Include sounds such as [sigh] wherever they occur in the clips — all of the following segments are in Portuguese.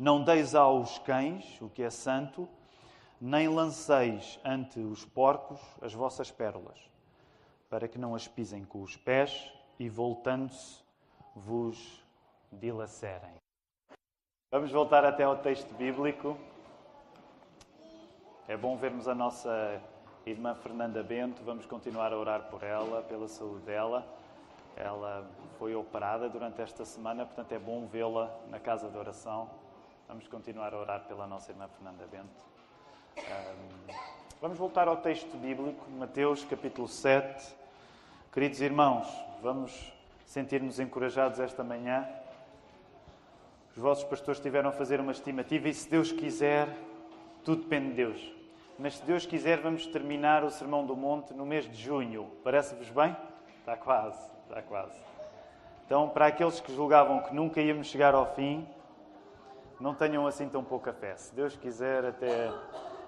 Não deis aos cães o que é santo, nem lanceis ante os porcos as vossas pérolas, para que não as pisem com os pés e, voltando-se, vos dilacerem. Vamos voltar até ao texto bíblico. É bom vermos a nossa irmã Fernanda Bento. Vamos continuar a orar por ela, pela saúde dela. Ela foi operada durante esta semana, portanto é bom vê-la na casa de oração. Vamos continuar a orar pela nossa irmã Fernanda Bento. Um, vamos voltar ao texto bíblico, Mateus capítulo 7. Queridos irmãos, vamos sentir-nos encorajados esta manhã. Os vossos pastores estiveram a fazer uma estimativa e, se Deus quiser, tudo depende de Deus. Mas, se Deus quiser, vamos terminar o Sermão do Monte no mês de junho. Parece-vos bem? Está quase, está quase. Então, para aqueles que julgavam que nunca íamos chegar ao fim, não tenham assim tão pouca fé. Se Deus quiser, até,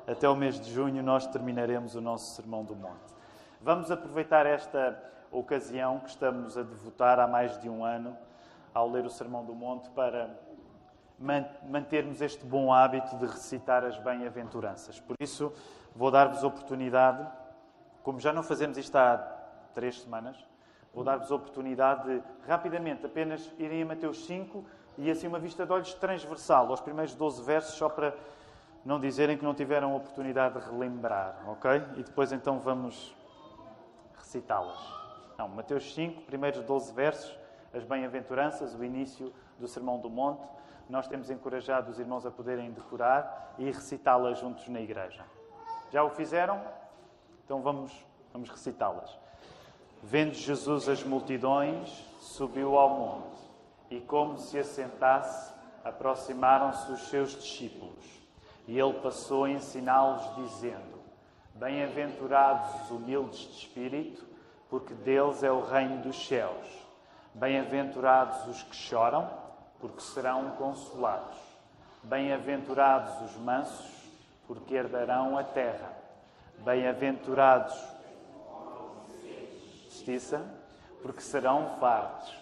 até o mês de junho nós terminaremos o nosso Sermão do Monte. Vamos aproveitar esta ocasião que estamos a devotar há mais de um ano ao ler o Sermão do Monte para mantermos este bom hábito de recitar as bem-aventuranças. Por isso, vou dar-vos oportunidade, como já não fazemos isto há três semanas, vou dar-vos oportunidade de, rapidamente, apenas irem a Mateus 5 e assim uma vista de olhos transversal, aos primeiros 12 versos, só para não dizerem que não tiveram a oportunidade de relembrar, ok? E depois então vamos recitá-las. Não, Mateus 5, primeiros 12 versos, as bem-aventuranças, o início do Sermão do Monte. Nós temos encorajado os irmãos a poderem decorar e recitá-las juntos na igreja. Já o fizeram? Então vamos, vamos recitá-las. Vendo Jesus as multidões, subiu ao monte e, como se assentasse, aproximaram-se os seus discípulos. E ele passou a ensiná-los, dizendo: Bem-aventurados os humildes de espírito, porque deles é o reino dos céus. Bem-aventurados os que choram, porque serão consolados. Bem-aventurados os mansos, porque herdarão a terra. Bem-aventurados justiça, porque serão fartos.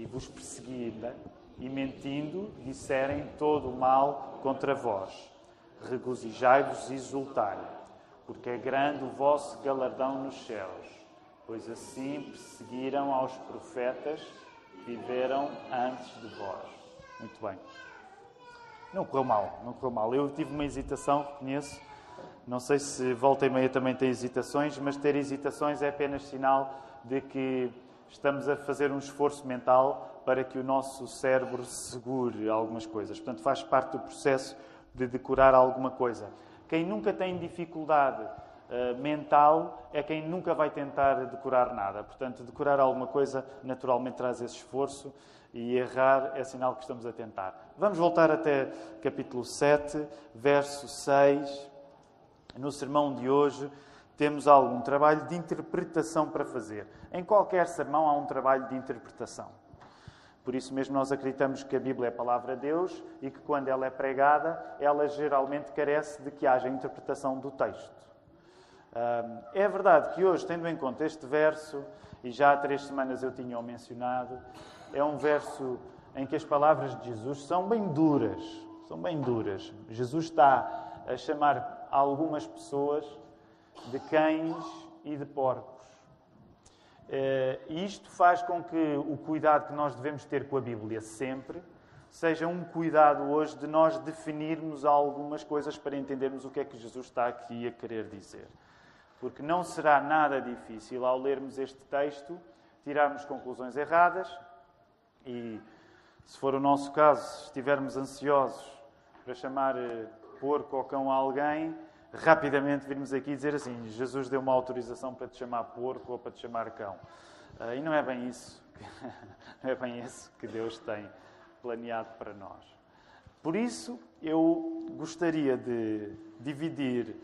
e vos perseguirem, e mentindo disserem todo o mal contra vós. Regozijai-vos e exultai, porque é grande o vosso galardão nos céus, pois assim perseguiram aos profetas que viveram antes de vós. Muito bem. Não correu mal, não correu mal. Eu tive uma hesitação, reconheço. Não sei se volta e meia também tem hesitações, mas ter hesitações é apenas sinal de que estamos a fazer um esforço mental para que o nosso cérebro segure algumas coisas. Portanto, faz parte do processo de decorar alguma coisa. Quem nunca tem dificuldade uh, mental é quem nunca vai tentar decorar nada. Portanto, decorar alguma coisa naturalmente traz esse esforço e errar é sinal que estamos a tentar. Vamos voltar até capítulo 7, verso 6. No sermão de hoje, temos algum trabalho de interpretação para fazer. Em qualquer sermão há um trabalho de interpretação. Por isso mesmo nós acreditamos que a Bíblia é a palavra de Deus e que quando ela é pregada, ela geralmente carece de que haja interpretação do texto. É verdade que hoje, tendo em conta este verso, e já há três semanas eu tinha o mencionado, é um verso em que as palavras de Jesus são bem duras. São bem duras. Jesus está a chamar algumas pessoas de cães e de porcos. Eh, e isto faz com que o cuidado que nós devemos ter com a Bíblia sempre seja um cuidado hoje de nós definirmos algumas coisas para entendermos o que é que Jesus está aqui a querer dizer. Porque não será nada difícil ao lermos este texto tirarmos conclusões erradas e, se for o nosso caso, estivermos ansiosos para chamar eh, porco ou cão a alguém, rapidamente virmos aqui dizer assim: Jesus deu uma autorização para te chamar porco ou para te chamar cão. Uh, e não é bem isso, [laughs] não é bem isso que Deus tem planeado para nós. Por isso, eu gostaria de dividir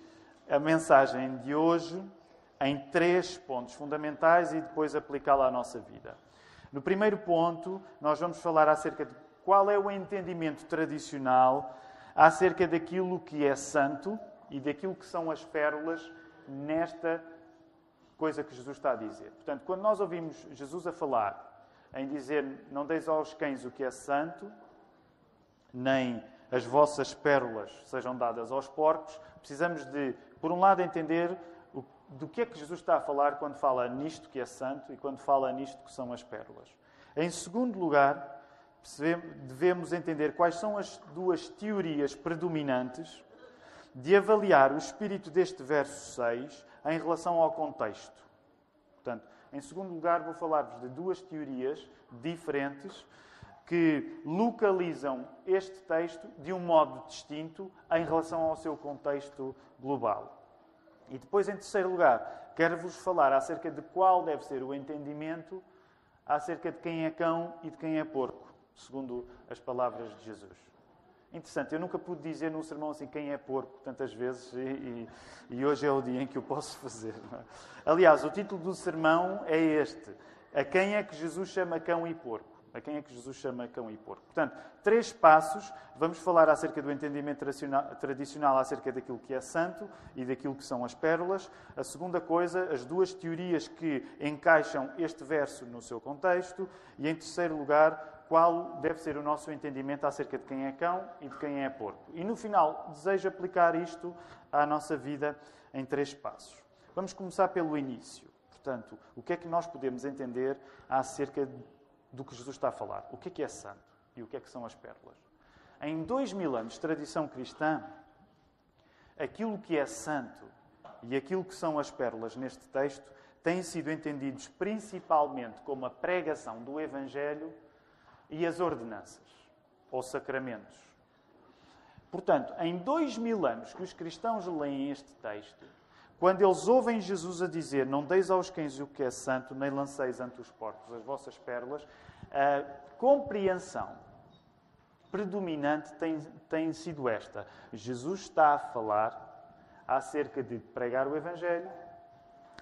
a mensagem de hoje em três pontos fundamentais e depois aplicá-la à nossa vida. No primeiro ponto, nós vamos falar acerca de qual é o entendimento tradicional acerca daquilo que é santo e daquilo que são as pérolas nesta coisa que Jesus está a dizer. Portanto, quando nós ouvimos Jesus a falar em dizer: Não deis aos cães o que é santo, nem as vossas pérolas sejam dadas aos porcos, precisamos de, por um lado, entender do que é que Jesus está a falar quando fala nisto que é santo e quando fala nisto que são as pérolas. Em segundo lugar, devemos entender quais são as duas teorias predominantes de avaliar o espírito deste verso 6 em relação ao contexto. Portanto, em segundo lugar, vou falar-vos de duas teorias diferentes que localizam este texto de um modo distinto em relação ao seu contexto global. E depois, em terceiro lugar, quero-vos falar acerca de qual deve ser o entendimento acerca de quem é cão e de quem é porco, segundo as palavras de Jesus. Interessante, eu nunca pude dizer num sermão assim quem é porco tantas vezes e, e, e hoje é o dia em que eu posso [laughs] fazer. É? Aliás, o título do sermão é este: A quem é que Jesus chama cão e porco? A quem é que Jesus chama cão e porco? Portanto, três passos. Vamos falar acerca do entendimento tradicional acerca daquilo que é santo e daquilo que são as pérolas. A segunda coisa, as duas teorias que encaixam este verso no seu contexto. E, em terceiro lugar, qual deve ser o nosso entendimento acerca de quem é cão e de quem é porco. E, no final, desejo aplicar isto à nossa vida em três passos. Vamos começar pelo início. Portanto, o que é que nós podemos entender acerca do que Jesus está a falar. O que é que é santo e o que é que são as pérolas? Em dois mil anos de tradição cristã, aquilo que é santo e aquilo que são as pérolas neste texto têm sido entendidos principalmente como a pregação do Evangelho e as ordenanças, ou sacramentos. Portanto, em dois mil anos que os cristãos leem este texto, quando eles ouvem Jesus a dizer: Não deis aos cães o que é santo, nem lanceis ante os porcos as vossas pérolas, a compreensão predominante tem, tem sido esta. Jesus está a falar acerca de pregar o Evangelho,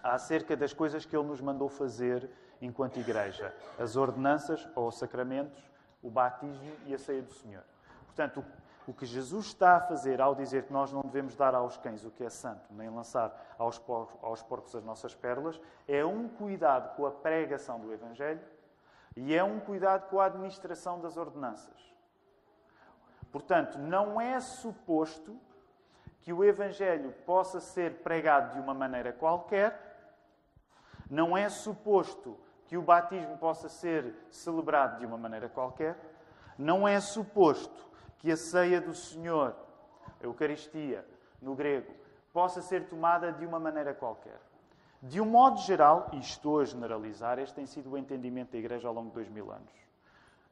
acerca das coisas que ele nos mandou fazer enquanto igreja: as ordenanças ou os sacramentos, o batismo e a ceia do Senhor. Portanto, o que Jesus está a fazer ao dizer que nós não devemos dar aos cães o que é santo, nem lançar aos porcos, aos porcos as nossas pérolas, é um cuidado com a pregação do Evangelho e é um cuidado com a administração das ordenanças. Portanto, não é suposto que o Evangelho possa ser pregado de uma maneira qualquer, não é suposto que o batismo possa ser celebrado de uma maneira qualquer, não é suposto que a ceia do Senhor, a Eucaristia, no grego, possa ser tomada de uma maneira qualquer. De um modo geral, e estou a generalizar, este tem sido o entendimento da Igreja ao longo de dois mil anos.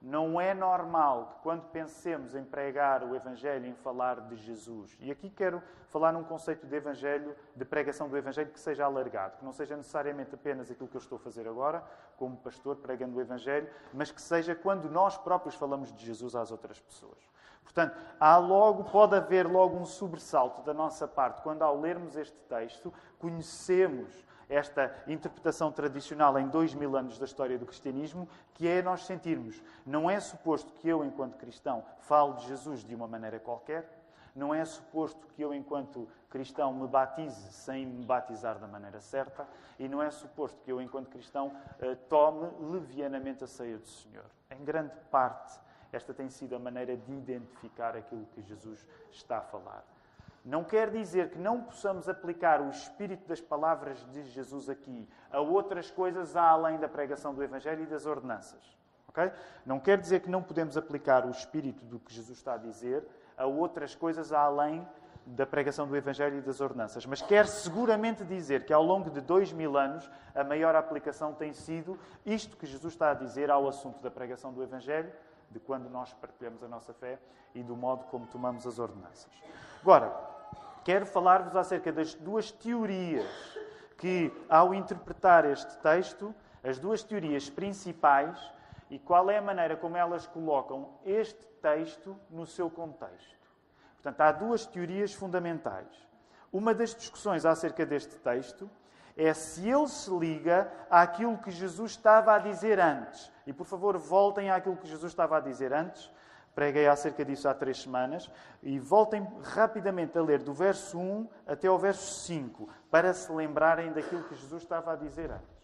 Não é normal que, quando pensemos em pregar o Evangelho, em falar de Jesus, e aqui quero falar num conceito de Evangelho, de pregação do Evangelho que seja alargado, que não seja necessariamente apenas aquilo que eu estou a fazer agora, como pastor pregando o Evangelho, mas que seja quando nós próprios falamos de Jesus às outras pessoas. Portanto, há logo, pode haver logo um sobressalto da nossa parte quando, ao lermos este texto, conhecemos esta interpretação tradicional em dois mil anos da história do cristianismo, que é nós sentirmos, não é suposto que eu, enquanto cristão, fale de Jesus de uma maneira qualquer, não é suposto que eu, enquanto cristão, me batize sem me batizar da maneira certa, e não é suposto que eu, enquanto cristão, eh, tome levianamente a ceia do Senhor. Em grande parte, esta tem sido a maneira de identificar aquilo que Jesus está a falar. Não quer dizer que não possamos aplicar o espírito das palavras de Jesus aqui a outras coisas além da pregação do Evangelho e das ordenanças. Okay? Não quer dizer que não podemos aplicar o espírito do que Jesus está a dizer a outras coisas além da pregação do Evangelho e das ordenanças. Mas quer seguramente dizer que ao longo de dois mil anos a maior aplicação tem sido isto que Jesus está a dizer ao assunto da pregação do Evangelho, de quando nós partilhamos a nossa fé e do modo como tomamos as ordenanças. Agora, quero falar-vos acerca das duas teorias que, ao interpretar este texto, as duas teorias principais e qual é a maneira como elas colocam este texto no seu contexto. Portanto, há duas teorias fundamentais. Uma das discussões acerca deste texto é se ele se liga àquilo que Jesus estava a dizer antes. E por favor, voltem àquilo que Jesus estava a dizer antes. Preguei acerca disso há três semanas. E voltem rapidamente a ler do verso 1 até ao verso 5, para se lembrarem daquilo que Jesus estava a dizer antes.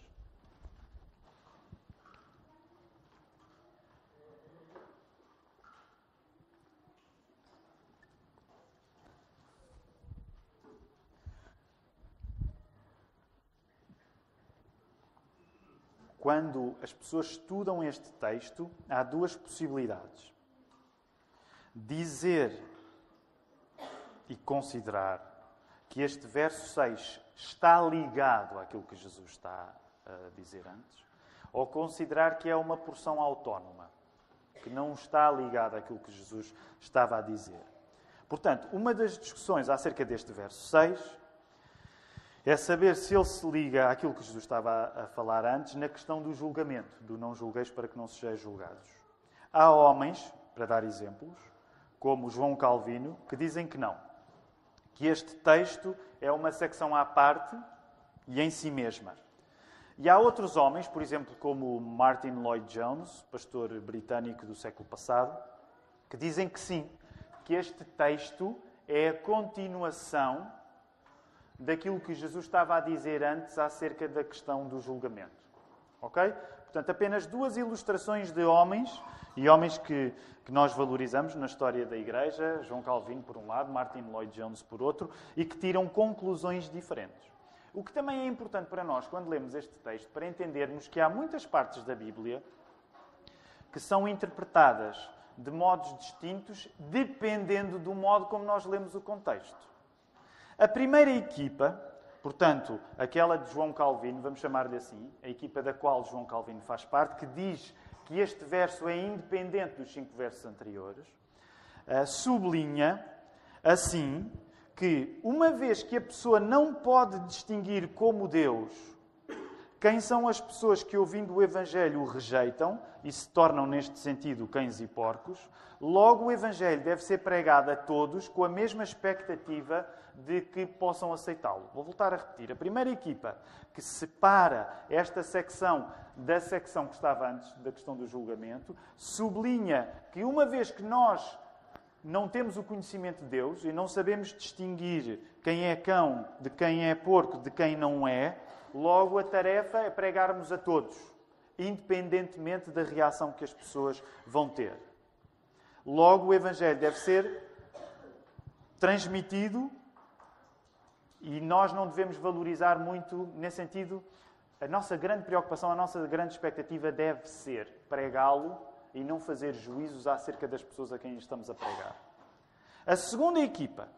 quando as pessoas estudam este texto, há duas possibilidades. Dizer e considerar que este verso 6 está ligado àquilo que Jesus está a dizer antes, ou considerar que é uma porção autónoma, que não está ligada àquilo que Jesus estava a dizer. Portanto, uma das discussões acerca deste verso 6 é saber se ele se liga àquilo que Jesus estava a falar antes na questão do julgamento, do não julgueis para que não sejais julgados. Há homens, para dar exemplos, como João Calvino, que dizem que não. Que este texto é uma secção à parte e em si mesma. E há outros homens, por exemplo, como Martin Lloyd Jones, pastor britânico do século passado, que dizem que sim, que este texto é a continuação daquilo que Jesus estava a dizer antes acerca da questão do julgamento. Ok? Portanto, apenas duas ilustrações de homens, e homens que, que nós valorizamos na história da Igreja, João Calvino por um lado, Martin Lloyd Jones por outro, e que tiram conclusões diferentes. O que também é importante para nós, quando lemos este texto, para entendermos que há muitas partes da Bíblia que são interpretadas de modos distintos, dependendo do modo como nós lemos o contexto. A primeira equipa, portanto, aquela de João Calvino, vamos chamar-lhe assim, a equipa da qual João Calvino faz parte, que diz que este verso é independente dos cinco versos anteriores, uh, sublinha assim que, uma vez que a pessoa não pode distinguir como Deus quem são as pessoas que, ouvindo o Evangelho, o rejeitam e se tornam, neste sentido, cães e porcos, logo o Evangelho deve ser pregado a todos com a mesma expectativa de que possam aceitá-lo. Vou voltar a repetir. A primeira equipa que separa esta secção da secção que estava antes da questão do julgamento sublinha que, uma vez que nós não temos o conhecimento de Deus e não sabemos distinguir quem é cão de quem é porco, de quem não é, logo a tarefa é pregarmos a todos, independentemente da reação que as pessoas vão ter. Logo, o Evangelho deve ser transmitido e nós não devemos valorizar muito, nesse sentido, a nossa grande preocupação, a nossa grande expectativa deve ser pregá-lo e não fazer juízos acerca das pessoas a quem estamos a pregar. A segunda equipa,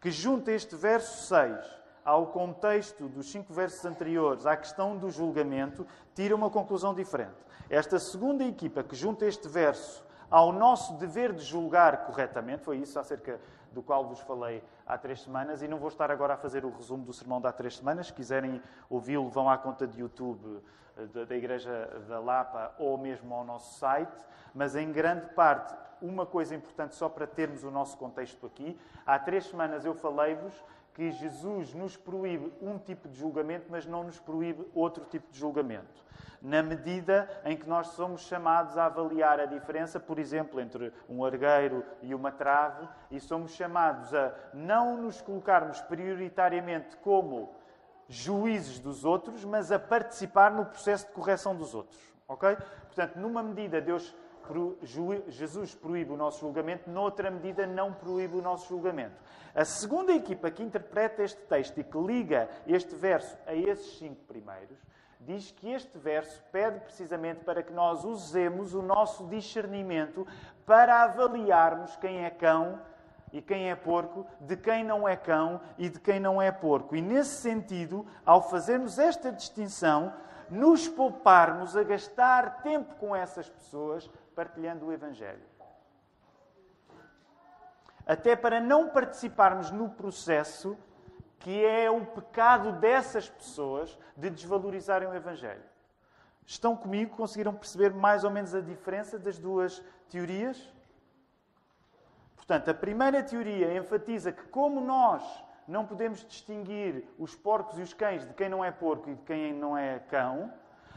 que junta este verso 6 ao contexto dos cinco versos anteriores, à questão do julgamento, tira uma conclusão diferente. Esta segunda equipa, que junta este verso ao nosso dever de julgar corretamente, foi isso acerca do qual vos falei há três semanas, e não vou estar agora a fazer o resumo do sermão de há três semanas. Se quiserem ouvi-lo, vão à conta de YouTube eh, da Igreja da Lapa ou mesmo ao nosso site. Mas, em grande parte, uma coisa importante só para termos o nosso contexto aqui. Há três semanas eu falei-vos que Jesus nos proíbe um tipo de julgamento, mas não nos proíbe outro tipo de julgamento na medida em que nós somos chamados a avaliar a diferença, por exemplo, entre um argueiro e uma trave, e somos chamados a não nos colocarmos prioritariamente como juízes dos outros, mas a participar no processo de correção dos outros. Ok? Portanto, numa medida, Deus, Jesus proíbe o nosso julgamento, noutra medida, não proíbe o nosso julgamento. A segunda equipa que interpreta este texto e que liga este verso a esses cinco primeiros diz que este verso pede precisamente para que nós usemos o nosso discernimento para avaliarmos quem é cão e quem é porco, de quem não é cão e de quem não é porco. E nesse sentido, ao fazermos esta distinção, nos pouparmos a gastar tempo com essas pessoas partilhando o Evangelho. Até para não participarmos no processo que é o pecado dessas pessoas de desvalorizarem o Evangelho. Estão comigo? Conseguiram perceber mais ou menos a diferença das duas teorias? Portanto, a primeira teoria enfatiza que, como nós não podemos distinguir os porcos e os cães de quem não é porco e de quem não é cão,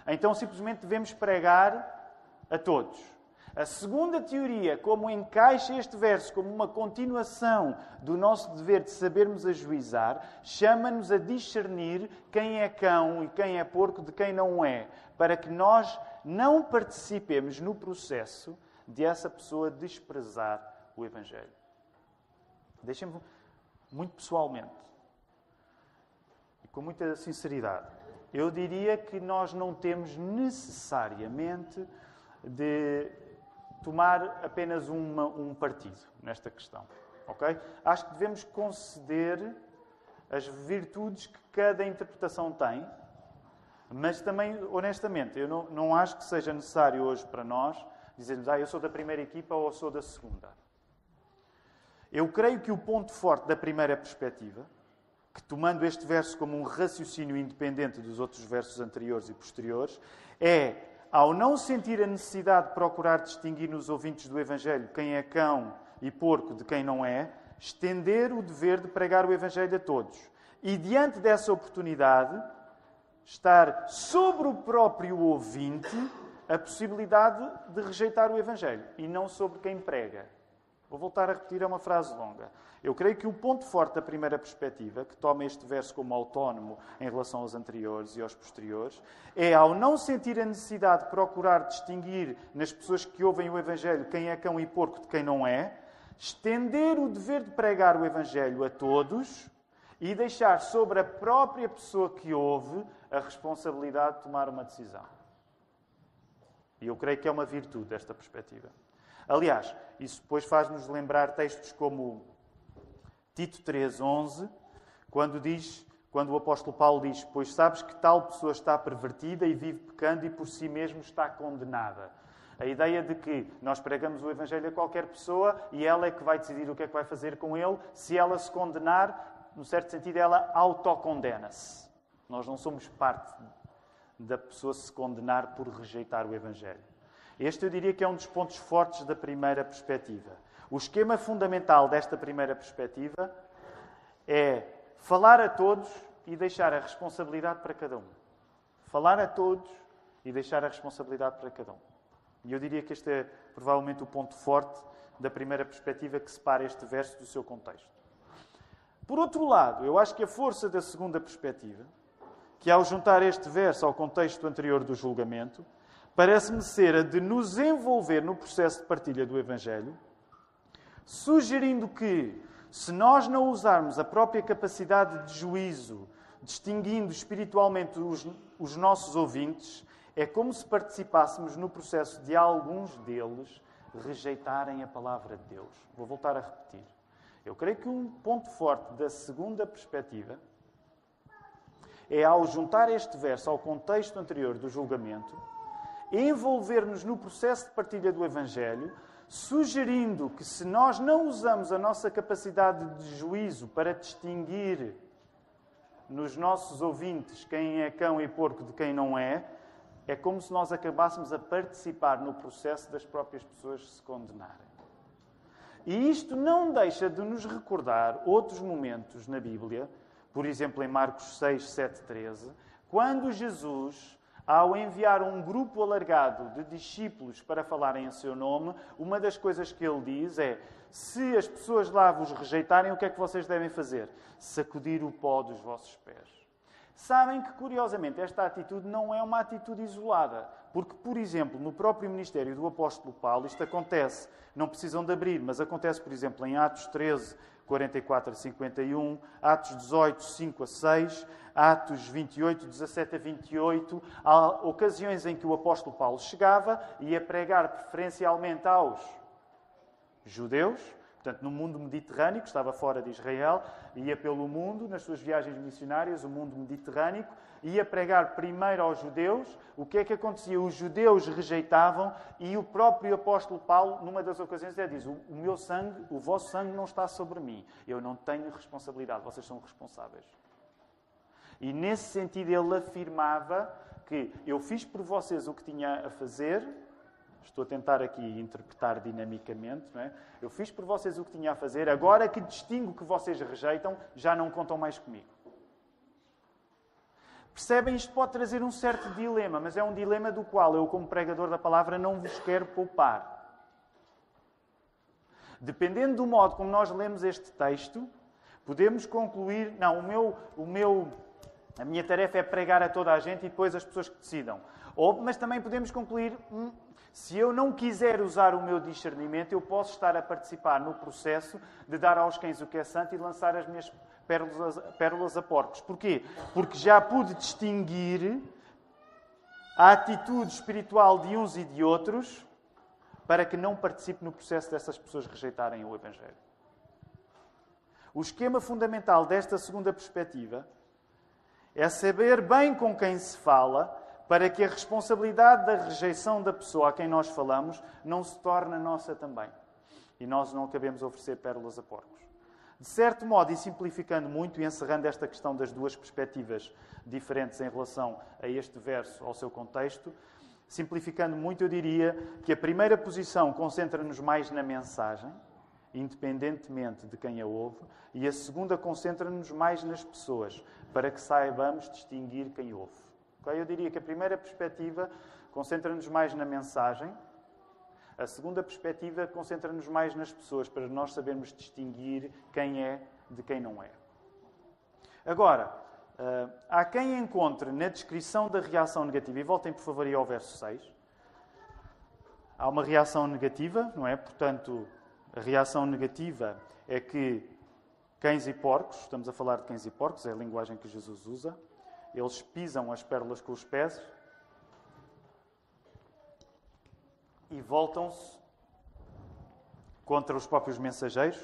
então simplesmente devemos pregar a todos. A segunda teoria, como encaixa este verso como uma continuação do nosso dever de sabermos ajuizar, chama-nos a discernir quem é cão e quem é porco de quem não é, para que nós não participemos no processo de essa pessoa desprezar o Evangelho. Deixem-me muito pessoalmente e com muita sinceridade. Eu diria que nós não temos necessariamente de tomar apenas uma, um partido nesta questão. ok? Acho que devemos conceder as virtudes que cada interpretação tem, mas também, honestamente, eu não, não acho que seja necessário hoje para nós dizermos, ah, eu sou da primeira equipa ou sou da segunda. Eu creio que o ponto forte da primeira perspectiva, que tomando este verso como um raciocínio independente dos outros versos anteriores e posteriores, é ao não sentir a necessidade de procurar distinguir nos ouvintes do Evangelho quem é cão e porco de quem não é, estender o dever de pregar o Evangelho a todos. E diante dessa oportunidade, estar sobre o próprio ouvinte a possibilidade de rejeitar o Evangelho e não sobre quem prega. Vou voltar a repetir, é uma frase longa. Eu creio que o ponto forte da primeira perspectiva, que toma este verso como autónomo em relação aos anteriores e aos posteriores, é ao não sentir a necessidade de procurar distinguir nas pessoas que ouvem o Evangelho quem é cão e porco de quem não é, estender o dever de pregar o Evangelho a todos e deixar sobre a própria pessoa que ouve a responsabilidade de tomar uma decisão. E eu creio que é uma virtude esta perspectiva. Aliás, isso depois faz-nos lembrar textos como Tito 3:11, quando diz, quando o apóstolo Paulo diz: "Pois sabes que tal pessoa está pervertida e vive pecando e por si mesmo está condenada". A ideia de que nós pregamos o evangelho a qualquer pessoa e ela é que vai decidir o que é que vai fazer com ele, se ela se condenar, no certo sentido ela autocondena-se. Nós não somos parte da pessoa se condenar por rejeitar o evangelho. Este eu diria que é um dos pontos fortes da primeira perspectiva. O esquema fundamental desta primeira perspectiva é falar a todos e deixar a responsabilidade para cada um. Falar a todos e deixar a responsabilidade para cada um. E eu diria que este é provavelmente o ponto forte da primeira perspectiva que separa este verso do seu contexto. Por outro lado, eu acho que a força da segunda perspectiva, que ao juntar este verso ao contexto anterior do julgamento, parece-me ser a de nos envolver no processo de partilha do Evangelho, sugerindo que, se nós não usarmos a própria capacidade de juízo, distinguindo espiritualmente os, os nossos ouvintes, é como se participássemos no processo de alguns deles rejeitarem a palavra de Deus. Vou voltar a repetir. Eu creio que um ponto forte da segunda perspectiva é ao juntar este verso ao contexto anterior do julgamento, envolver-nos no processo de partilha do Evangelho, sugerindo que se nós não usamos a nossa capacidade de juízo para distinguir nos nossos ouvintes quem é cão e porco de quem não é, é como se nós acabássemos a participar no processo das próprias pessoas se condenarem. E isto não deixa de nos recordar outros momentos na Bíblia, por exemplo, em Marcos 6, 7, 13, quando Jesus ao enviar um grupo alargado de discípulos para falarem em seu nome, uma das coisas que ele diz é: se as pessoas lá vos rejeitarem, o que é que vocês devem fazer? Sacudir o pó dos vossos pés. Sabem que, curiosamente, esta atitude não é uma atitude isolada. Porque, por exemplo, no próprio ministério do apóstolo Paulo, isto acontece, não precisam de abrir, mas acontece, por exemplo, em Atos 13, 44 a 51, Atos 18, 5 a 6, Atos 28, 17 a 28. Há ocasiões em que o apóstolo Paulo chegava e ia pregar preferencialmente aos judeus, portanto, no mundo mediterrâneo, que estava fora de Israel, ia pelo mundo, nas suas viagens missionárias, o mundo mediterrâneo, ia pregar primeiro aos judeus. O que é que acontecia? Os judeus rejeitavam e o próprio apóstolo Paulo, numa das ocasiões, diz: O meu sangue, o vosso sangue não está sobre mim. Eu não tenho responsabilidade, vocês são responsáveis. E nesse sentido, ele afirmava que eu fiz por vocês o que tinha a fazer, estou a tentar aqui interpretar dinamicamente, não é? Eu fiz por vocês o que tinha a fazer, agora que distingo que vocês rejeitam, já não contam mais comigo. Percebem? Isto pode trazer um certo dilema, mas é um dilema do qual eu, como pregador da palavra, não vos quero poupar. Dependendo do modo como nós lemos este texto, podemos concluir: não, o meu, o meu, a minha tarefa é pregar a toda a gente e depois as pessoas que decidam. Ou, mas também podemos concluir: hum, se eu não quiser usar o meu discernimento, eu posso estar a participar no processo de dar aos cães o que é santo e lançar as minhas pérolas, pérolas a porcos. Porquê? Porque já pude distinguir a atitude espiritual de uns e de outros para que não participe no processo dessas pessoas rejeitarem o Evangelho. O esquema fundamental desta segunda perspectiva é saber bem com quem se fala para que a responsabilidade da rejeição da pessoa a quem nós falamos não se torne nossa também. E nós não acabemos a oferecer pérolas a porcos. De certo modo, e simplificando muito e encerrando esta questão das duas perspectivas diferentes em relação a este verso, ao seu contexto, simplificando muito, eu diria que a primeira posição concentra-nos mais na mensagem, independentemente de quem a ouve, e a segunda concentra-nos mais nas pessoas, para que saibamos distinguir quem ouve. Eu diria que a primeira perspectiva concentra-nos mais na mensagem, a segunda perspectiva concentra-nos mais nas pessoas, para nós sabermos distinguir quem é de quem não é. Agora, eh, há quem encontre na descrição da reação negativa, e voltem por favor aí ao verso 6, há uma reação negativa, não é? Portanto, a reação negativa é que cães e porcos, estamos a falar de cães e porcos, é a linguagem que Jesus usa, eles pisam as pérolas com os pés, e voltam-se contra os próprios mensageiros,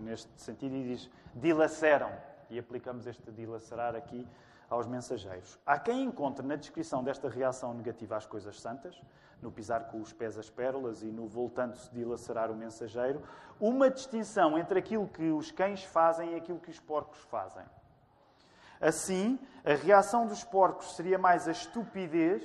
neste sentido, e diz: dilaceram. E aplicamos este dilacerar aqui aos mensageiros. Há quem encontre na descrição desta reação negativa às coisas santas, no pisar com os pés as pérolas e no voltando-se dilacerar o mensageiro, uma distinção entre aquilo que os cães fazem e aquilo que os porcos fazem. Assim, a reação dos porcos seria mais a estupidez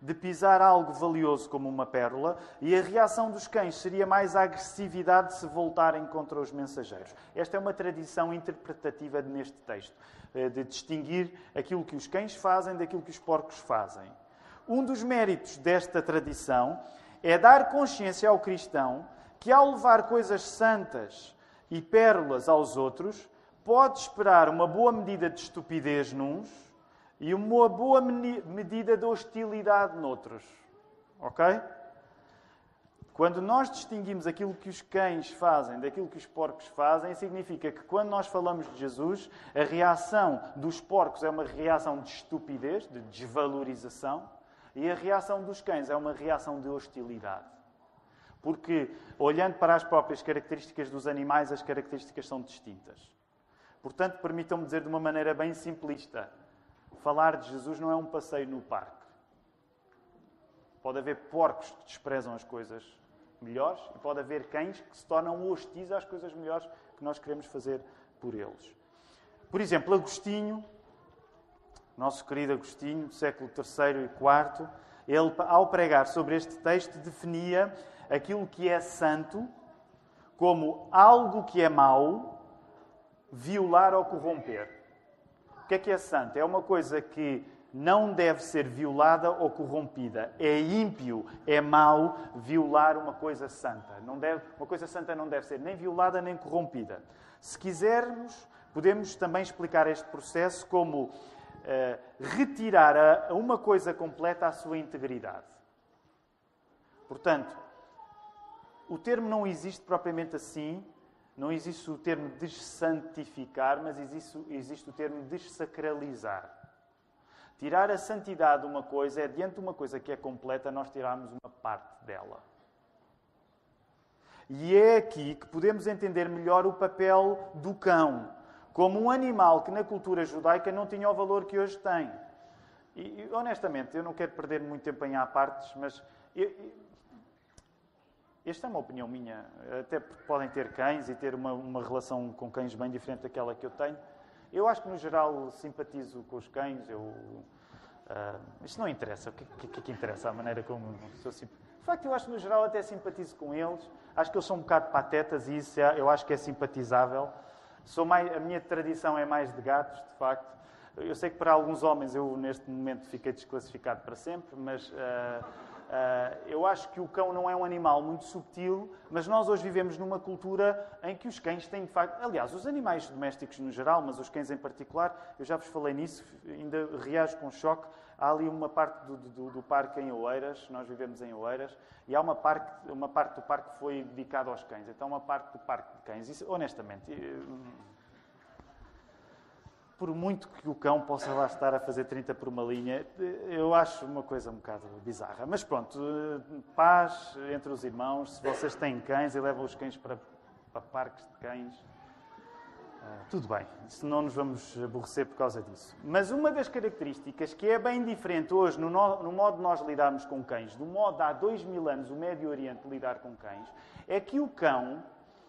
de pisar algo valioso como uma pérola, e a reação dos cães seria mais a agressividade de se voltarem contra os mensageiros. Esta é uma tradição interpretativa neste texto, eh, de distinguir aquilo que os cães fazem daquilo que os porcos fazem. Um dos méritos desta tradição é dar consciência ao cristão que, ao levar coisas santas e pérolas aos outros, pode esperar uma boa medida de estupidez nuns e uma boa medida de hostilidade noutros. Ok? Quando nós distinguimos aquilo que os cães fazem daquilo que os porcos fazem, significa que quando nós falamos de Jesus, a reação dos porcos é uma reação de estupidez, de desvalorização, e a reação dos cães é uma reação de hostilidade. Porque, olhando para as próprias características dos animais, as características são distintas. Portanto, permitam-me dizer de uma maneira bem simplista: falar de Jesus não é um passeio no parque. Pode haver porcos que desprezam as coisas melhores e pode haver cães que se tornam hostis às coisas melhores que nós queremos fazer por eles. Por exemplo, Agostinho, nosso querido Agostinho, do século III e IV, ele, ao pregar sobre este texto, definia aquilo que é santo como algo que é mau, violar ou corromper. O que é que é santo? É uma coisa que não deve ser violada ou corrompida. É ímpio, é mau violar uma coisa santa. Não deve, uma coisa santa não deve ser nem violada nem corrompida. Se quisermos, podemos também explicar este processo como uh, retirar a, a uma coisa completa a sua integridade. Portanto, o termo não existe propriamente assim, não existe o termo dessantificar, mas existe, existe o termo dessacralizar. Tirar a santidade de uma coisa é, diante de uma coisa que é completa, nós tirarmos uma parte dela. E é aqui que podemos entender melhor o papel do cão, como um animal que na cultura judaica não tinha o valor que hoje tem. E, honestamente, eu não quero perder muito tempo em partes, mas eu, esta é uma opinião minha, até podem ter cães e ter uma, uma relação com cães bem diferente daquela que eu tenho. Eu acho que, no geral, simpatizo com os cães. Eu, Uh, isto não interessa. O que, que, que interessa? A maneira como sou De facto, eu acho que no geral até simpatizo com eles. Acho que eles são um bocado patetas e isso é, eu acho que é simpatizável. Sou mais, a minha tradição é mais de gatos, de facto. Eu sei que para alguns homens eu neste momento fiquei desclassificado para sempre, mas uh, Uh, eu acho que o cão não é um animal muito subtil, mas nós hoje vivemos numa cultura em que os cães têm de facto. Aliás, os animais domésticos no geral, mas os cães em particular, eu já vos falei nisso, ainda reajo com choque. Há ali uma parte do, do, do parque em Oeiras, nós vivemos em Oeiras, e há uma, parque, uma parte do parque que foi dedicada aos cães. Então, uma parte do parque de cães. Isso, honestamente por muito que o cão possa lá estar a fazer 30 por uma linha, eu acho uma coisa um bocado bizarra. Mas pronto, paz entre os irmãos. Se vocês têm cães e levam os cães para, para parques de cães, uh, tudo bem. Se não nos vamos aborrecer por causa disso. Mas uma das características que é bem diferente hoje no, no, no modo de nós lidarmos com cães, do modo há dois mil anos o Médio Oriente lidar com cães, é que o cão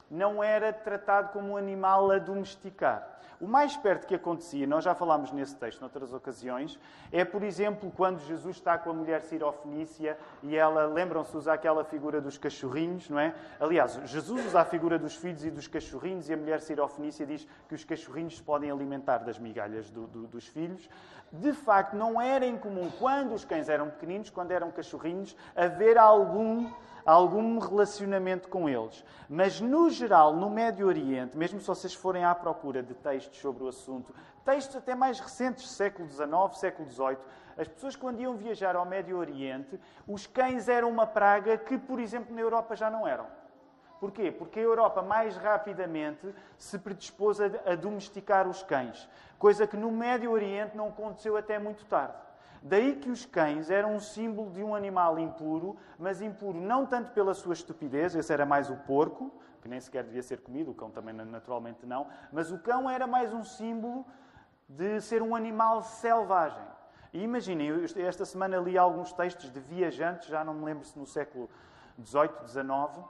não era tratado como um animal a domesticar. O mais perto que acontecia, nós já falámos nesse texto noutras ocasiões, é, por exemplo, quando Jesus está com a mulher sirofenícia e ela, lembram-se, usa aquela figura dos cachorrinhos, não é? Aliás, Jesus usa a figura dos filhos e dos cachorrinhos e a mulher sirofenícia diz que os cachorrinhos se podem alimentar das migalhas do, do, dos filhos. De facto, não era incomum, quando os cães eram pequeninos, quando eram cachorrinhos, haver algum algum relacionamento com eles. Mas, no geral, no Médio Oriente, mesmo se vocês forem à procura de textos sobre o assunto, textos até mais recentes, século XIX, século XVIII, as pessoas, quando iam viajar ao Médio Oriente, os cães eram uma praga que, por exemplo, na Europa já não eram. Porquê? Porque a Europa mais rapidamente se predispôs a domesticar os cães, coisa que no Médio Oriente não aconteceu até muito tarde. Daí que os cães eram um símbolo de um animal impuro, mas impuro não tanto pela sua estupidez, esse era mais o porco, que nem sequer devia ser comido, o cão também naturalmente não, mas o cão era mais um símbolo de ser um animal selvagem. E imaginem, esta semana li alguns textos de viajantes, já não me lembro se no século XVIII, XIX,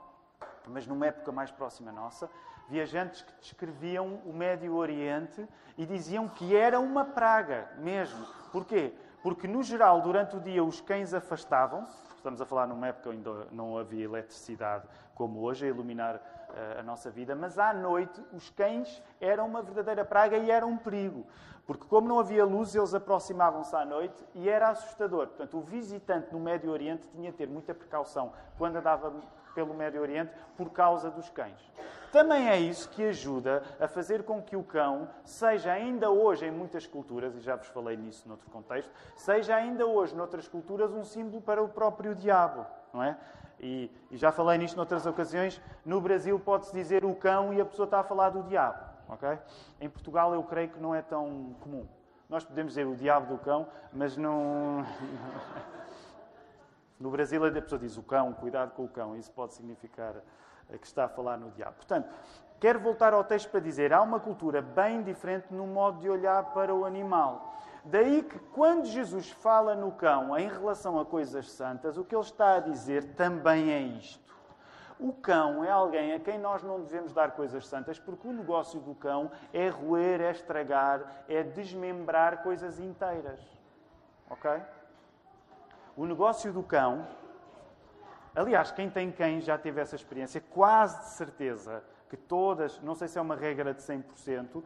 mas numa época mais próxima nossa, viajantes que descreviam o Médio Oriente e diziam que era uma praga mesmo. Porquê? Porque, no geral, durante o dia os cães afastavam-se. Estamos a falar numa época onde não havia eletricidade como hoje a iluminar uh, a nossa vida, mas à noite os cães eram uma verdadeira praga e eram um perigo. Porque, como não havia luz, eles aproximavam-se à noite e era assustador. Portanto, o visitante no Médio Oriente tinha de ter muita precaução quando andava pelo Médio Oriente por causa dos cães. Também é isso que ajuda a fazer com que o cão seja ainda hoje em muitas culturas, e já vos falei nisso noutro contexto, seja ainda hoje noutras culturas um símbolo para o próprio diabo, não é? E, e já falei nisto noutras ocasiões. No Brasil pode-se dizer o cão e a pessoa está a falar do diabo, ok? Em Portugal eu creio que não é tão comum. Nós podemos dizer o diabo do cão, mas não. [laughs] No Brasil a pessoa diz o cão, cuidado com o cão. Isso pode significar que está a falar no diabo. Portanto, quero voltar ao texto para dizer, há uma cultura bem diferente no modo de olhar para o animal. Daí que quando Jesus fala no cão em relação a coisas santas, o que ele está a dizer também é isto. O cão é alguém a quem nós não devemos dar coisas santas, porque o negócio do cão é roer, é estragar, é desmembrar coisas inteiras. Ok? O negócio do cão Aliás, quem tem cães já teve essa experiência, quase de certeza que todas, não sei se é uma regra de 100%,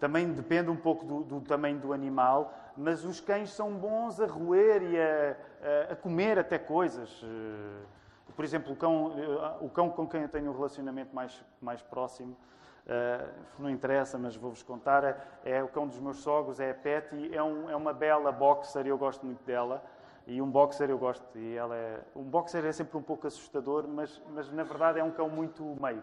também depende um pouco do, do tamanho do animal, mas os cães são bons a roer e a, a, comer até coisas. Eh, por exemplo, o cão, eh, o cão com quem eu tenho um relacionamento mais, mais próximo, Uh, não interessa, mas vou-vos contar. É, é, o cão dos meus sogros, é a Petty, é, um, é uma bela boxer, eu gosto muito dela. E um boxer eu gosto. E ela é... Um boxer é sempre um pouco assustador, mas, mas na verdade é um cão muito meio.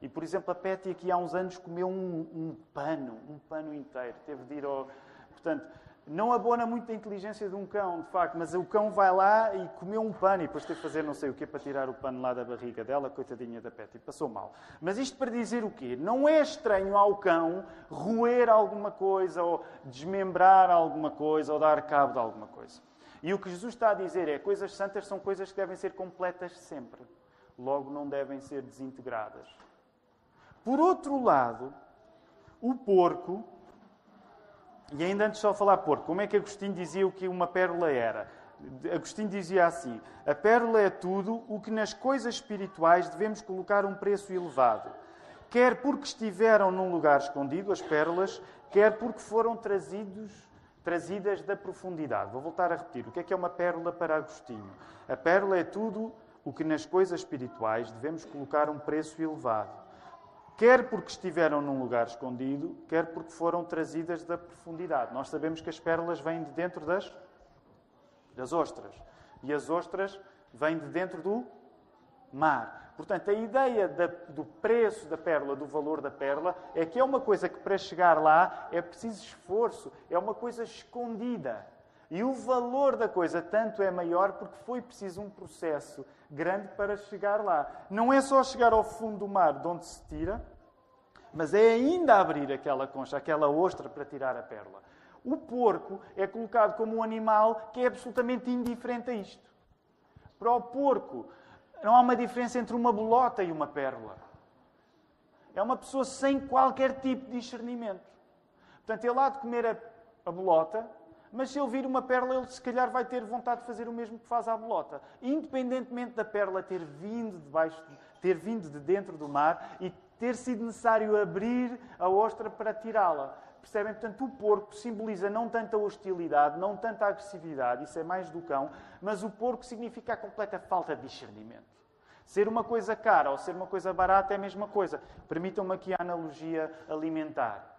E, por exemplo, a Petty aqui há uns anos comeu um, um pano, um pano inteiro. Teve de ir ao... Portanto, não abona muito a inteligência de um cão, de facto, mas o cão vai lá e comeu um pano e depois teve de fazer não sei o quê para tirar o pano lá da barriga dela, coitadinha da Petty, passou mal. Mas isto para dizer o quê? Não é estranho ao cão roer alguma coisa ou desmembrar alguma coisa ou dar cabo de alguma coisa. E o que Jesus está a dizer é: coisas santas são coisas que devem ser completas sempre, logo não devem ser desintegradas. Por outro lado, o porco E ainda antes só falar porco, como é que Agostinho dizia o que uma pérola era? Agostinho dizia assim: a pérola é tudo o que nas coisas espirituais devemos colocar um preço elevado. Quer porque estiveram num lugar escondido, as pérolas, quer porque foram trazidos, trazidas da profundidade. Vou voltar a repetir. O que é que é uma pérola para Agostinho? A pérola é tudo o que nas coisas espirituais devemos colocar um preço elevado. Quer porque estiveram num lugar escondido, quer porque foram trazidas da profundidade. Nós sabemos que as pérolas vêm de dentro das, das ostras. E as ostras vêm de dentro do mar. Portanto, a ideia da, do preço da pérola, do valor da pérola, é que é uma coisa que para chegar lá é preciso esforço, é uma coisa escondida. E o valor da coisa tanto é maior porque foi preciso um processo grande para chegar lá. Não é só chegar ao fundo do mar, de onde se tira, mas é ainda abrir aquela concha, aquela ostra para tirar a pérola. O porco é colocado como um animal que é absolutamente indiferente a isto. Para o porco, não há uma diferença entre uma bolota e uma pérola. É uma pessoa sem qualquer tipo de discernimento. Portanto, ele há de comer a, a bolota, mas se ele vir uma pérola, ele se calhar vai ter vontade de fazer o mesmo que faz à bolota. Independentemente da pérola ter vindo de baixo, ter vindo de dentro do mar e ter sido necessário abrir a ostra para tirá-la. Percebem? Portanto, o porco simboliza não tanta hostilidade, não tanta agressividade, isso é mais do cão, mas o porco significa a completa falta de discernimento. Ser uma coisa cara ou ser uma coisa barata é a mesma coisa. Permitam-me aqui a analogia alimentar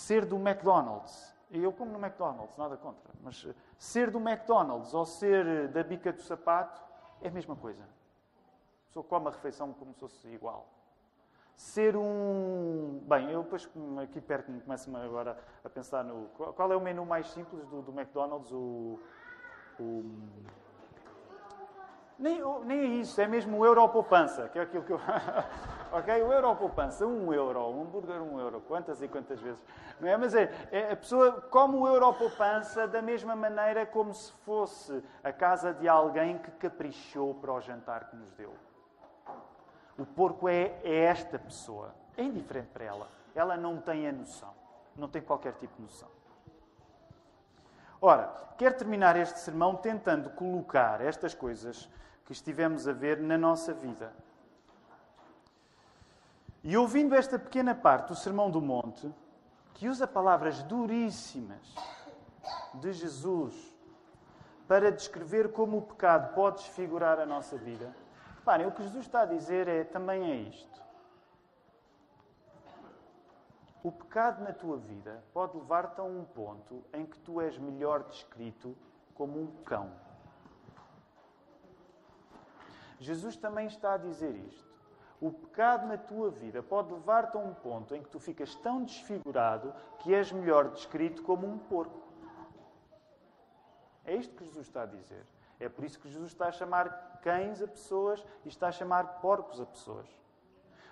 ser do McDonald's, eu como no McDonald's, nada contra, mas ser do McDonald's ou ser da bica do sapato é a mesma coisa. A pessoa come a refeição como se fosse igual. Ser um. Bem, eu depois aqui perto começo agora a pensar no. Qual é o menu mais simples do, do McDonald's? O. o nem, nem é isso, é mesmo o euro poupança, que é aquilo que eu. [laughs] ok? O euro poupança, um euro, um hambúrguer, um euro, quantas e quantas vezes. Não é? Mas é, é a pessoa come o euro poupança da mesma maneira como se fosse a casa de alguém que caprichou para o jantar que nos deu. O porco é, é esta pessoa. É indiferente para ela. Ela não tem a noção. Não tem qualquer tipo de noção. Ora, quero terminar este sermão tentando colocar estas coisas que estivemos a ver na nossa vida. E ouvindo esta pequena parte do Sermão do Monte, que usa palavras duríssimas de Jesus para descrever como o pecado pode desfigurar a nossa vida, reparem, o que Jesus está a dizer é, também é isto. O pecado na tua vida pode levar-te a um ponto em que tu és melhor descrito como um cão. Jesus também está a dizer isto. O pecado na tua vida pode levar-te a um ponto em que tu ficas tão desfigurado que és melhor descrito como um porco. É isto que Jesus está a dizer. É por isso que Jesus está a chamar cães a pessoas e está a chamar porcos a pessoas.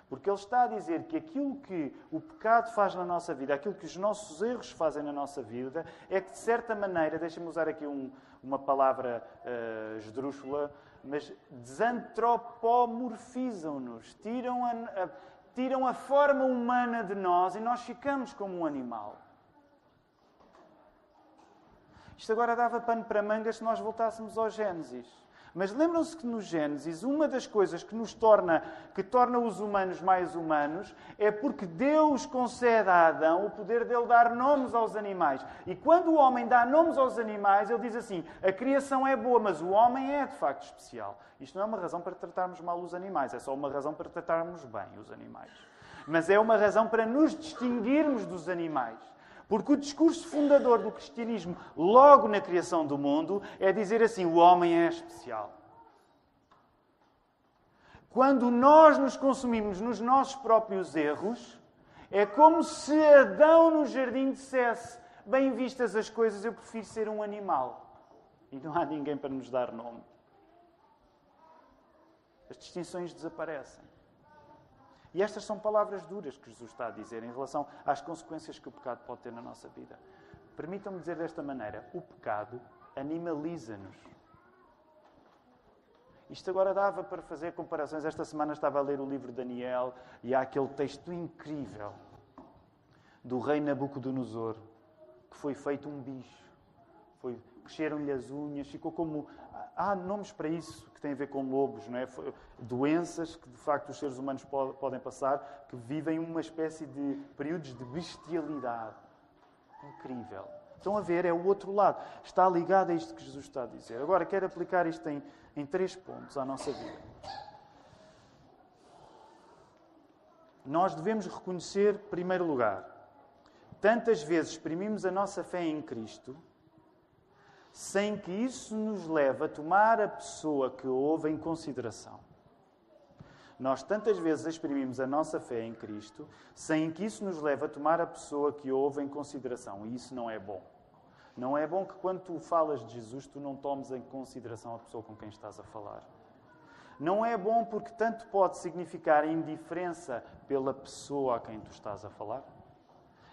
Porque ele está a dizer que aquilo que o pecado faz na nossa vida, aquilo que os nossos erros fazem na nossa vida, é que de certa maneira, deixa-me usar aqui um, uma palavra uh, esdrúxula, mas desantropomorfizam-nos, tiram a, a, tiram a forma humana de nós e nós ficamos como um animal. Isto agora dava pano para mangas se nós voltássemos ao Gênesis. Mas lembram-se que no Gênesis, uma das coisas que nos torna, que torna os humanos mais humanos, é porque Deus concede a Adão o poder dele dar nomes aos animais. E quando o homem dá nomes aos animais, ele diz assim: a criação é boa, mas o homem é de facto especial. Isto não é uma razão para tratarmos mal os animais, é só uma razão para tratarmos bem os animais. Mas é uma razão para nos distinguirmos dos animais. Porque o discurso fundador do cristianismo, logo na criação do mundo, é dizer assim: o homem é especial. Quando nós nos consumimos nos nossos próprios erros, é como se Adão no jardim dissesse: bem vistas as coisas, eu prefiro ser um animal. E não há ninguém para nos dar nome. As distinções desaparecem. E estas são palavras duras que Jesus está a dizer em relação às consequências que o pecado pode ter na nossa vida. Permitam-me dizer desta maneira: o pecado animaliza-nos. Isto agora dava para fazer comparações. Esta semana estava a ler o livro de Daniel e há aquele texto incrível do rei Nabucodonosor, que foi feito um bicho. Foi, cresceram-lhe as unhas, ficou como. Há nomes para isso que têm a ver com lobos, não é? Doenças que de facto os seres humanos podem passar, que vivem uma espécie de períodos de bestialidade. Incrível. Estão a ver, é o outro lado. Está ligado a isto que Jesus está a dizer. Agora, quero aplicar isto em, em três pontos à nossa vida. Nós devemos reconhecer, em primeiro lugar, tantas vezes exprimimos a nossa fé em Cristo sem que isso nos leve a tomar a pessoa que ouve em consideração. Nós tantas vezes exprimimos a nossa fé em Cristo sem que isso nos leve a tomar a pessoa que ouve em consideração. E isso não é bom. Não é bom que quando tu falas de Jesus, tu não tomes em consideração a pessoa com quem estás a falar. Não é bom porque tanto pode significar indiferença pela pessoa a quem tu estás a falar.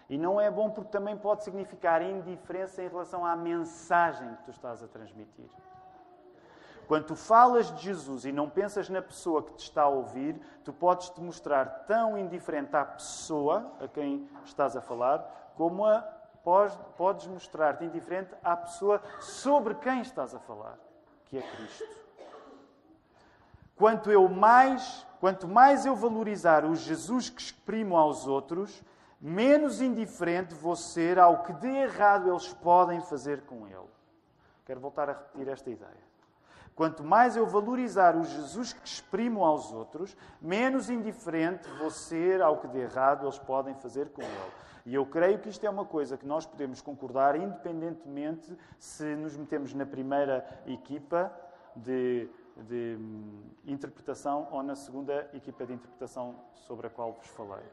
E não é bom porque também pode significar indiferença em relação à mensagem que tu estás a transmitir. Quando tu falas de Jesus e não pensas na pessoa que te está a ouvir, tu podes te mostrar tão indiferente à pessoa a quem estás a falar, como a, podes mostrar-te indiferente à pessoa sobre quem estás a falar, que é Cristo. Quanto eu mais, quanto mais eu valorizar o Jesus que exprimo aos outros, menos indiferente vou ser ao que de errado eles podem fazer com ele. Quero voltar a repetir esta ideia. Quanto mais eu valorizar o Jesus que exprimo aos outros, menos indiferente vou ser ao que de errado eles podem fazer com ele. E eu creio que isto é uma coisa que nós podemos concordar, independentemente se nos metemos na primeira equipa de, de hum, interpretação ou na segunda equipa de interpretação sobre a qual vos falei.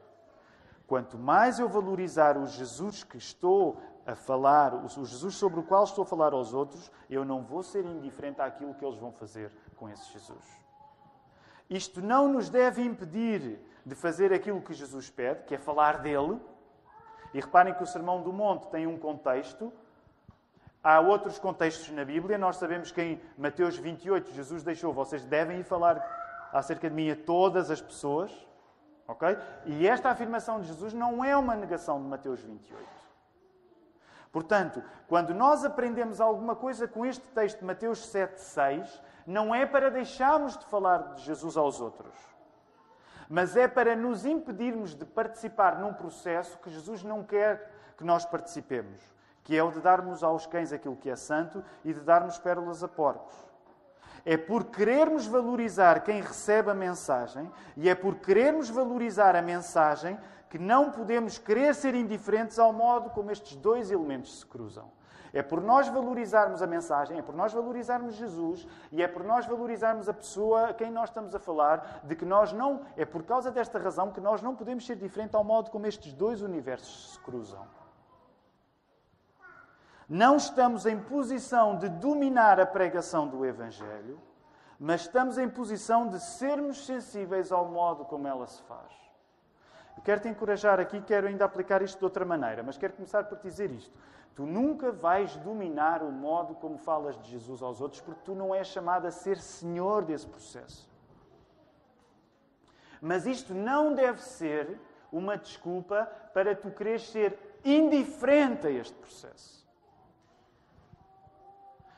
Quanto mais eu valorizar o Jesus que estou a falar, o Jesus sobre o qual estou a falar aos outros, eu não vou ser indiferente àquilo que eles vão fazer com esse Jesus. Isto não nos deve impedir de fazer aquilo que Jesus pede, que é falar dele. E reparem que o Sermão do Monte tem um contexto. Há outros contextos na Bíblia. Nós sabemos que em Mateus 28 Jesus deixou, vocês devem ir falar acerca de mim a todas as pessoas. Ok? E esta afirmação de Jesus não é uma negação de Mateus 28. Portanto, quando nós aprendemos alguma coisa com este texto de Mateus 7,6, não é para deixarmos de falar de Jesus aos outros, mas é para nos impedirmos de participar num processo que Jesus não quer que nós participemos, que é o de darmos aos cães aquilo que é santo e de darmos pérolas a porcos. É por querermos valorizar quem recebe a mensagem e é por querermos valorizar a mensagem que não podemos querer ser indiferentes ao modo como estes dois elementos se cruzam. É por nós valorizarmos a mensagem, é por nós valorizarmos Jesus e é por nós valorizarmos a pessoa a quem nós estamos a falar, de que nós não. É por causa desta razão que nós não podemos ser diferentes ao modo como estes dois universos se cruzam. Não estamos em posição de dominar a pregação do Evangelho, mas estamos em posição de sermos sensíveis ao modo como ela se faz. Eu quero te encorajar aqui, quero ainda aplicar isto de outra maneira, mas quero começar por dizer isto. Tu nunca vais dominar o modo como falas de Jesus aos outros, porque tu não és chamado a ser senhor desse processo. Mas isto não deve ser uma desculpa para tu querer ser indiferente a este processo.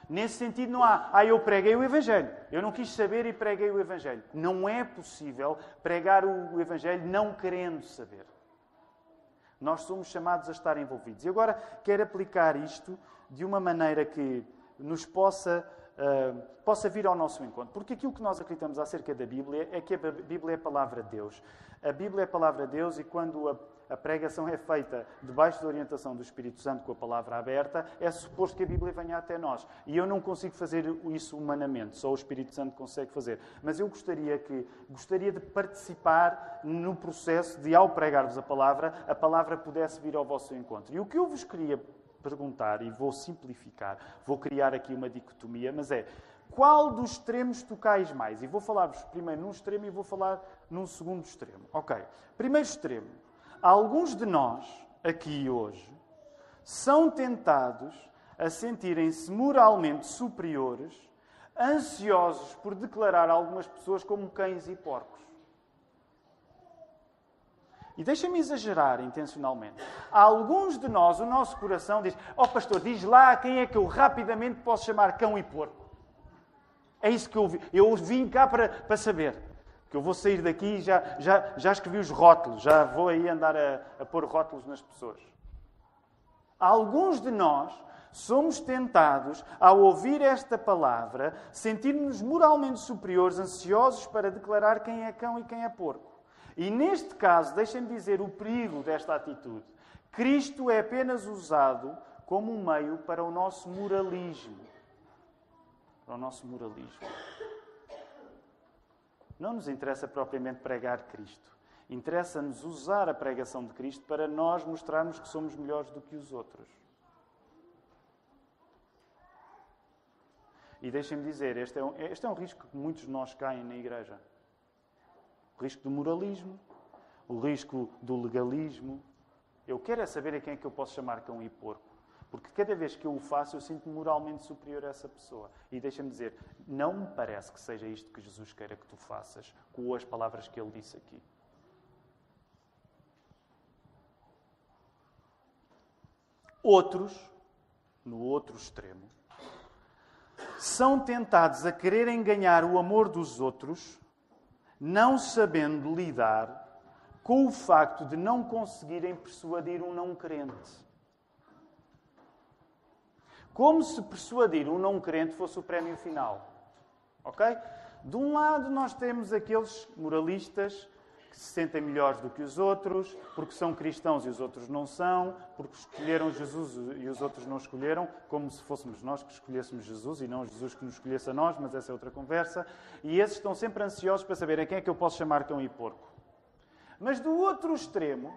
Nesse sentido, não há, ah, eu preguei o Evangelho. Eu não quis saber e preguei o Evangelho. Não é possível pregar o Evangelho não querendo saber. Nós somos chamados a estar envolvidos. E agora quero aplicar isto de uma maneira que nos possa, uh, possa vir ao nosso encontro. Porque aquilo que nós acreditamos acerca da Bíblia é que a Bíblia é a palavra de Deus. A Bíblia é a palavra de Deus e quando a a pregação é feita debaixo da orientação do Espírito Santo com a palavra aberta, é suposto que a Bíblia venha até nós. E eu não consigo fazer isso humanamente, só o Espírito Santo consegue fazer. Mas eu gostaria que gostaria de participar no processo de ao pregar-vos a palavra, a palavra pudesse vir ao vosso encontro. E o que eu vos queria perguntar e vou simplificar, vou criar aqui uma dicotomia, mas é qual dos extremos tocais mais? E vou falar-vos primeiro num extremo e vou falar num segundo extremo. Ok. Primeiro extremo Alguns de nós, aqui hoje, são tentados a sentirem-se moralmente superiores, ansiosos por declarar algumas pessoas como cães e porcos. E deixa-me exagerar intencionalmente. Alguns de nós, o nosso coração diz: Ó oh, pastor, diz lá quem é que eu rapidamente posso chamar cão e porco. É isso que eu vi. Eu vim cá para, para saber. Eu vou sair daqui e já, já, já escrevi os rótulos, já vou aí andar a, a pôr rótulos nas pessoas. Alguns de nós somos tentados, ao ouvir esta palavra, sentir-nos moralmente superiores, ansiosos para declarar quem é cão e quem é porco. E neste caso, deixem-me dizer o perigo desta atitude. Cristo é apenas usado como um meio para o nosso moralismo. Para o nosso moralismo. Não nos interessa propriamente pregar Cristo. Interessa-nos usar a pregação de Cristo para nós mostrarmos que somos melhores do que os outros. E deixem-me dizer, este é, um, este é um risco que muitos de nós caem na igreja. O risco do moralismo, o risco do legalismo. Eu quero é saber a quem é que eu posso chamar cão e porco. Porque cada vez que eu o faço, eu sinto-me moralmente superior a essa pessoa. E deixa-me dizer, não me parece que seja isto que Jesus queira que tu faças com as palavras que ele disse aqui. Outros, no outro extremo, são tentados a quererem ganhar o amor dos outros, não sabendo lidar com o facto de não conseguirem persuadir um não crente. Como se persuadir um não crente fosse o prémio final. Ok? De um lado, nós temos aqueles moralistas que se sentem melhores do que os outros, porque são cristãos e os outros não são, porque escolheram Jesus e os outros não escolheram, como se fôssemos nós que escolhêssemos Jesus e não Jesus que nos escolhesse a nós, mas essa é outra conversa. E esses estão sempre ansiosos para saber a quem é que eu posso chamar cão e porco. Mas do outro extremo,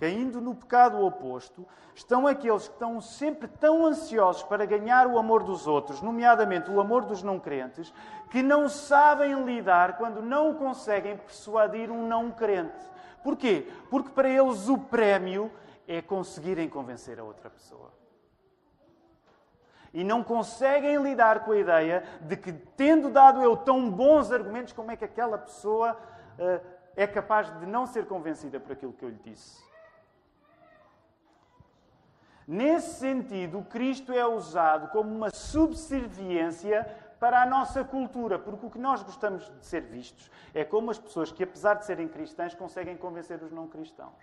caindo no pecado oposto, estão aqueles que estão sempre tão ansiosos para ganhar o amor dos outros, nomeadamente o amor dos não crentes, que não sabem lidar quando não conseguem persuadir um não crente. Porquê? Porque para eles o prémio é conseguirem convencer a outra pessoa. E não conseguem lidar com a ideia de que, tendo dado eu tão bons argumentos, como é que aquela pessoa uh, é capaz de não ser convencida por aquilo que eu lhe disse. Nesse sentido, Cristo é usado como uma subserviência para a nossa cultura, porque o que nós gostamos de ser vistos é como as pessoas que, apesar de serem cristãs, conseguem convencer os não cristãos.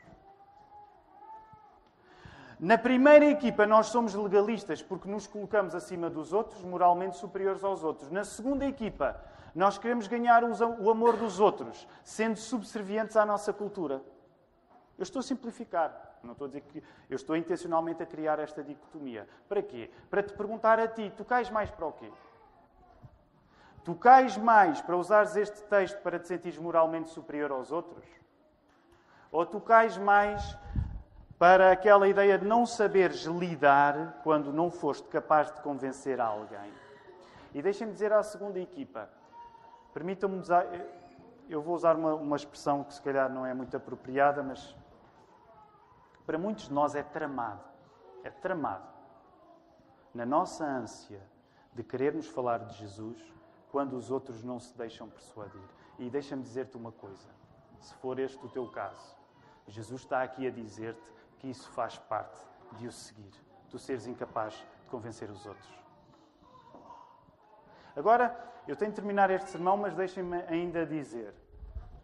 Na primeira equipa, nós somos legalistas porque nos colocamos acima dos outros, moralmente superiores aos outros. Na segunda equipa, nós queremos ganhar o amor dos outros, sendo subservientes à nossa cultura. Eu estou a simplificar. Não estou a dizer que. Eu estou intencionalmente a criar esta dicotomia. Para quê? Para te perguntar a ti: tu cais mais para o quê? Tu cais mais para usares este texto para te sentires moralmente superior aos outros? Ou tu cais mais para aquela ideia de não saberes lidar quando não foste capaz de convencer alguém? E deixem-me dizer à segunda equipa: permitam-me usar. Eu vou usar uma, uma expressão que se calhar não é muito apropriada, mas para muitos de nós é tramado. É tramado. Na nossa ânsia de querermos falar de Jesus, quando os outros não se deixam persuadir. E deixa-me dizer-te uma coisa: se for este o teu caso, Jesus está aqui a dizer-te que isso faz parte de o seguir. Tu seres incapaz de convencer os outros. Agora, eu tenho de terminar este sermão, mas deixem-me ainda dizer,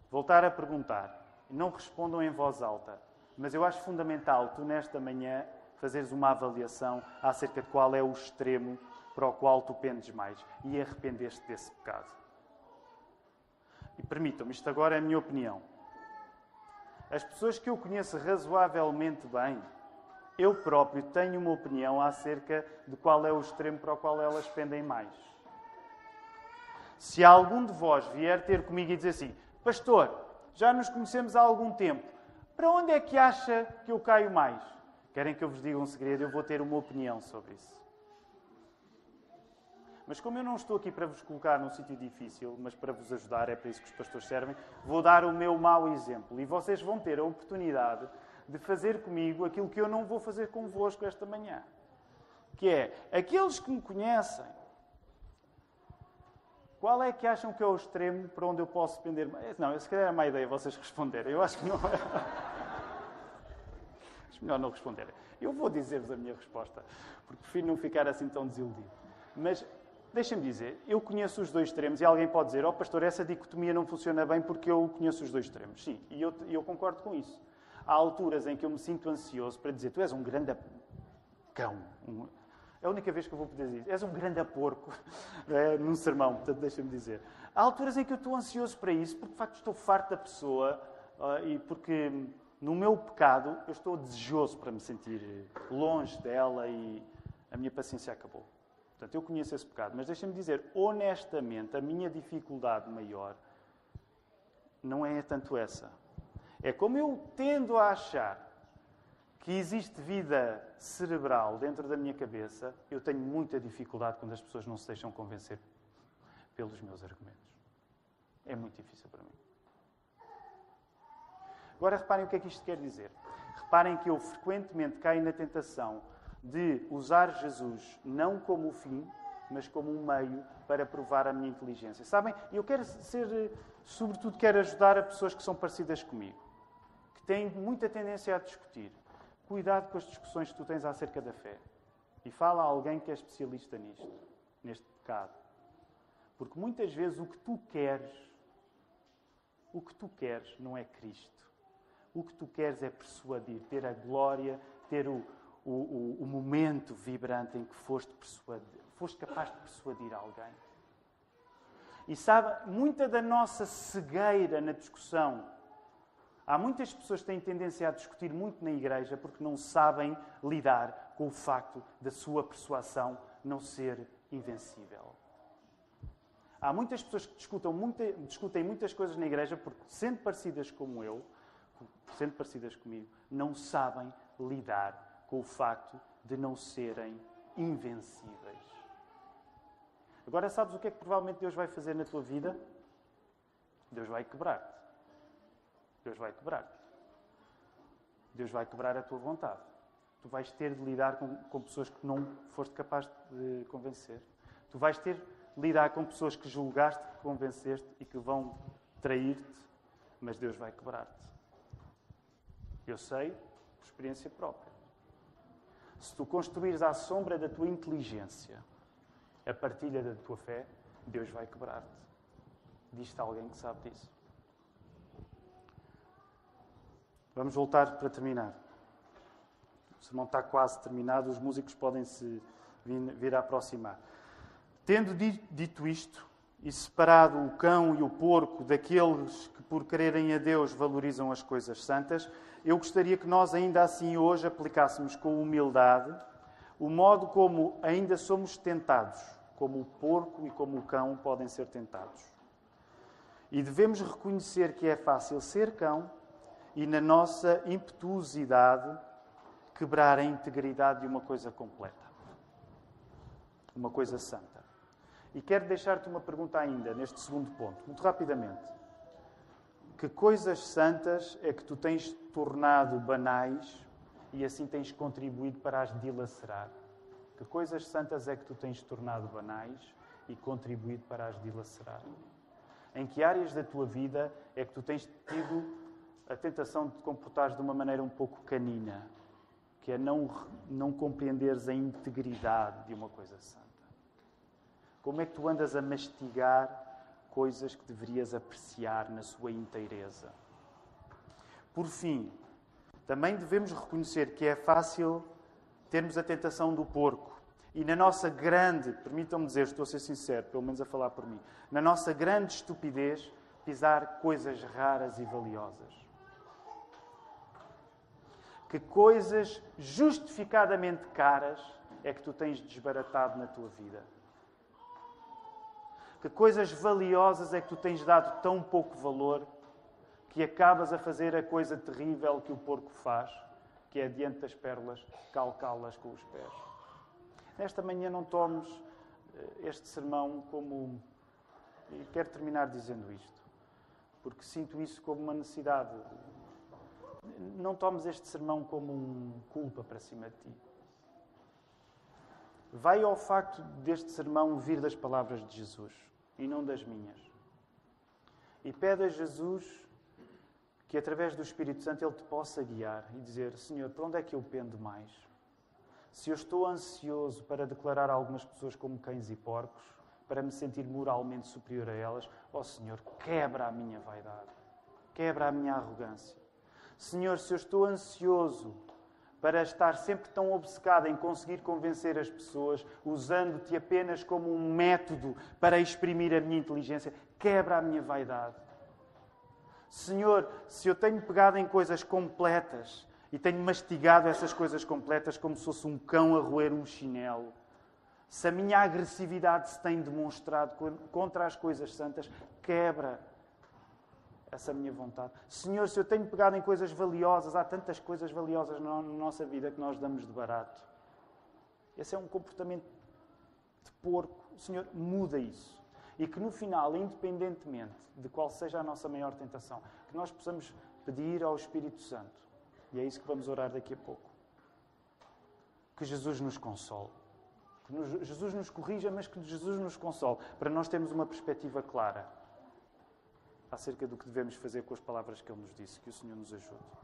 voltar a perguntar. Não respondam em voz alta. Mas eu acho fundamental tu, nesta manhã, fazeres uma avaliação acerca de qual é o extremo para o qual tu pendes mais e arrependeste desse pecado. E permitam-me, isto agora é a minha opinião. As pessoas que eu conheço razoavelmente bem, eu próprio tenho uma opinião acerca de qual é o extremo para o qual elas pendem mais. Se algum de vós vier ter comigo e dizer assim, Pastor, já nos conhecemos há algum tempo, para onde é que acha que eu caio mais? Querem que eu vos diga um segredo? Eu vou ter uma opinião sobre isso. Mas como eu não estou aqui para vos colocar num sítio difícil, mas para vos ajudar, é para isso que os pastores servem, vou dar o meu mau exemplo. E vocês vão ter a oportunidade de fazer comigo aquilo que eu não vou fazer convosco esta manhã. Que é, aqueles que me conhecem, qual é que acham que é o extremo para onde eu posso pender? Não, se calhar é má ideia vocês responderem. Eu acho que não é. [laughs] melhor não responder. Eu vou dizer-vos a minha resposta, porque prefiro não ficar assim tão desiludido. Mas deixem-me dizer, eu conheço os dois extremos e alguém pode dizer, ó oh, pastor, essa dicotomia não funciona bem porque eu conheço os dois extremos. Sim, e eu, eu concordo com isso. Há alturas em que eu me sinto ansioso para dizer, tu és um grande cão. Um... É a única vez que eu vou poder dizer, és um grande porco [laughs] é, num sermão, portanto deixa-me dizer. Há alturas em que eu estou ansioso para isso, porque de facto estou farto da pessoa uh, e porque no meu pecado eu estou desejoso para me sentir longe dela e a minha paciência acabou. Portanto, eu conheço esse pecado, mas deixa-me dizer, honestamente, a minha dificuldade maior não é tanto essa. É como eu tendo a achar que existe vida cerebral dentro da minha cabeça, eu tenho muita dificuldade quando as pessoas não se deixam convencer pelos meus argumentos. É muito difícil para mim. Agora reparem o que é que isto quer dizer. Reparem que eu frequentemente caio na tentação de usar Jesus não como o fim, mas como um meio para provar a minha inteligência. Sabem, eu quero ser, sobretudo, quero ajudar a pessoas que são parecidas comigo, que têm muita tendência a discutir. Cuidado com as discussões que tu tens acerca da fé. E fala a alguém que é especialista nisto, neste pecado. Porque muitas vezes o que tu queres, o que tu queres não é Cristo. O que tu queres é persuadir, ter a glória, ter o, o, o, o momento vibrante em que foste, foste capaz de persuadir alguém. E sabe, muita da nossa cegueira na discussão. Há muitas pessoas que têm tendência a discutir muito na igreja porque não sabem lidar com o facto da sua persuasão não ser invencível. Há muitas pessoas que discutem, muita, discutem muitas coisas na igreja porque, sendo parecidas como eu, sendo parecidas comigo, não sabem lidar com o facto de não serem invencíveis. Agora, sabes o que é que provavelmente Deus vai fazer na tua vida? Deus vai quebrar-te. Deus vai quebrar-te. Deus vai quebrar a tua vontade. Tu vais ter de lidar com, com pessoas que não foste capaz de convencer. Tu vais ter de lidar com pessoas que julgaste, que convenceste e que vão trair-te, mas Deus vai quebrar-te. Eu sei, por experiência própria. Se tu construires à sombra da tua inteligência a partilha da tua fé, Deus vai quebrar-te. Diz-te alguém que sabe disso. Vamos voltar para terminar. O sermão está quase terminado, os músicos podem se vir, a aproximar. Tendo dito isto, e separado o cão e o porco daqueles que, por quererem a Deus, valorizam as coisas santas, eu gostaria que nós, ainda assim, hoje aplicássemos com humildade o modo como ainda somos tentados, como o porco e como o cão podem ser tentados. E devemos reconhecer que é fácil ser cão e, na nossa impetuosidade, quebrar a integridade de uma coisa completa, uma coisa santa. E quero deixar-te uma pergunta ainda, neste segundo ponto, muito rapidamente. Que coisas santas é que tu tens tornado banais e assim tens contribuído para as dilacerar? Que coisas santas é que tu tens tornado banais e contribuído para as dilacerar? Em que áreas da tua vida é que tu tens tido a tentação de te comportares de uma maneira um pouco canina, que é não, não compreenderes a integridade de uma coisa santa? Como é que tu andas a mastigar coisas que deverias apreciar na sua inteireza? Por fim, também devemos reconhecer que é fácil termos a tentação do porco. E na nossa grande, permitam-me dizer, estou a ser sincero, pelo menos a falar por mim, na nossa grande estupidez, pisar coisas raras e valiosas. Que coisas justificadamente caras é que tu tens desbaratado na tua vida? Que coisas valiosas é que tu tens dado tão pouco valor que acabas a fazer a coisa terrível que o porco faz, que é diante das pérolas calcá-las com os pés. Nesta manhã não tomes eh, este sermão como. E quero terminar dizendo isto, porque sinto isso como uma necessidade. Não tomes este sermão como um culpa para cima de ti. Vai ao facto deste sermão vir das palavras de Jesus e não das minhas. E pede a Jesus que através do Espírito Santo Ele te possa guiar e dizer: Senhor, para onde é que eu pendo mais? Se eu estou ansioso para declarar algumas pessoas como cães e porcos, para me sentir moralmente superior a elas, ó oh, Senhor, quebra a minha vaidade, quebra a minha arrogância. Senhor, se eu estou ansioso para estar sempre tão obcecado em conseguir convencer as pessoas, usando-te apenas como um método para exprimir a minha inteligência, quebra a minha vaidade. Senhor, se eu tenho pegado em coisas completas e tenho mastigado essas coisas completas como se fosse um cão a roer um chinelo, se a minha agressividade se tem demonstrado contra as coisas santas, quebra essa minha vontade. Senhor, se eu tenho pegado em coisas valiosas, há tantas coisas valiosas na nossa vida que nós damos de barato. Esse é um comportamento de porco. Senhor, muda isso e que no final, independentemente de qual seja a nossa maior tentação, que nós possamos pedir ao Espírito Santo, e é isso que vamos orar daqui a pouco, que Jesus nos console. Que Jesus nos corrija, mas que Jesus nos console, para nós termos uma perspectiva clara acerca do que devemos fazer com as palavras que Ele nos disse. Que o Senhor nos ajude.